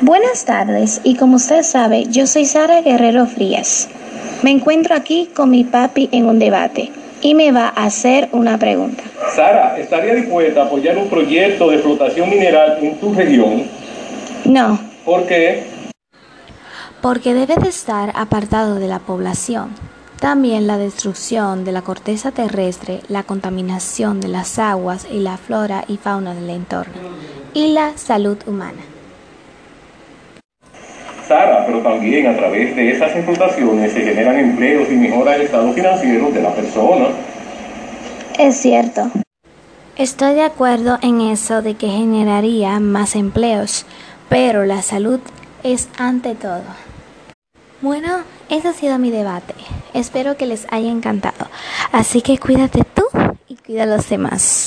Buenas tardes, y como usted sabe, yo soy Sara Guerrero Frías. Me encuentro aquí con mi papi en un debate y me va a hacer una pregunta. Sara, ¿estaría dispuesta a apoyar un proyecto de explotación mineral en tu región? No, ¿Por qué? porque debe de estar apartado de la población. También la destrucción de la corteza terrestre, la contaminación de las aguas y la flora y fauna del entorno, y la salud humana. También a través de esas explotaciones se generan empleos y mejora el estado financiero de la persona. es cierto. Estoy de acuerdo en eso de que generaría más empleos, pero la salud es ante todo. Bueno, ese ha sido mi debate. Espero que les haya encantado. Así que cuídate tú y cuida a los demás.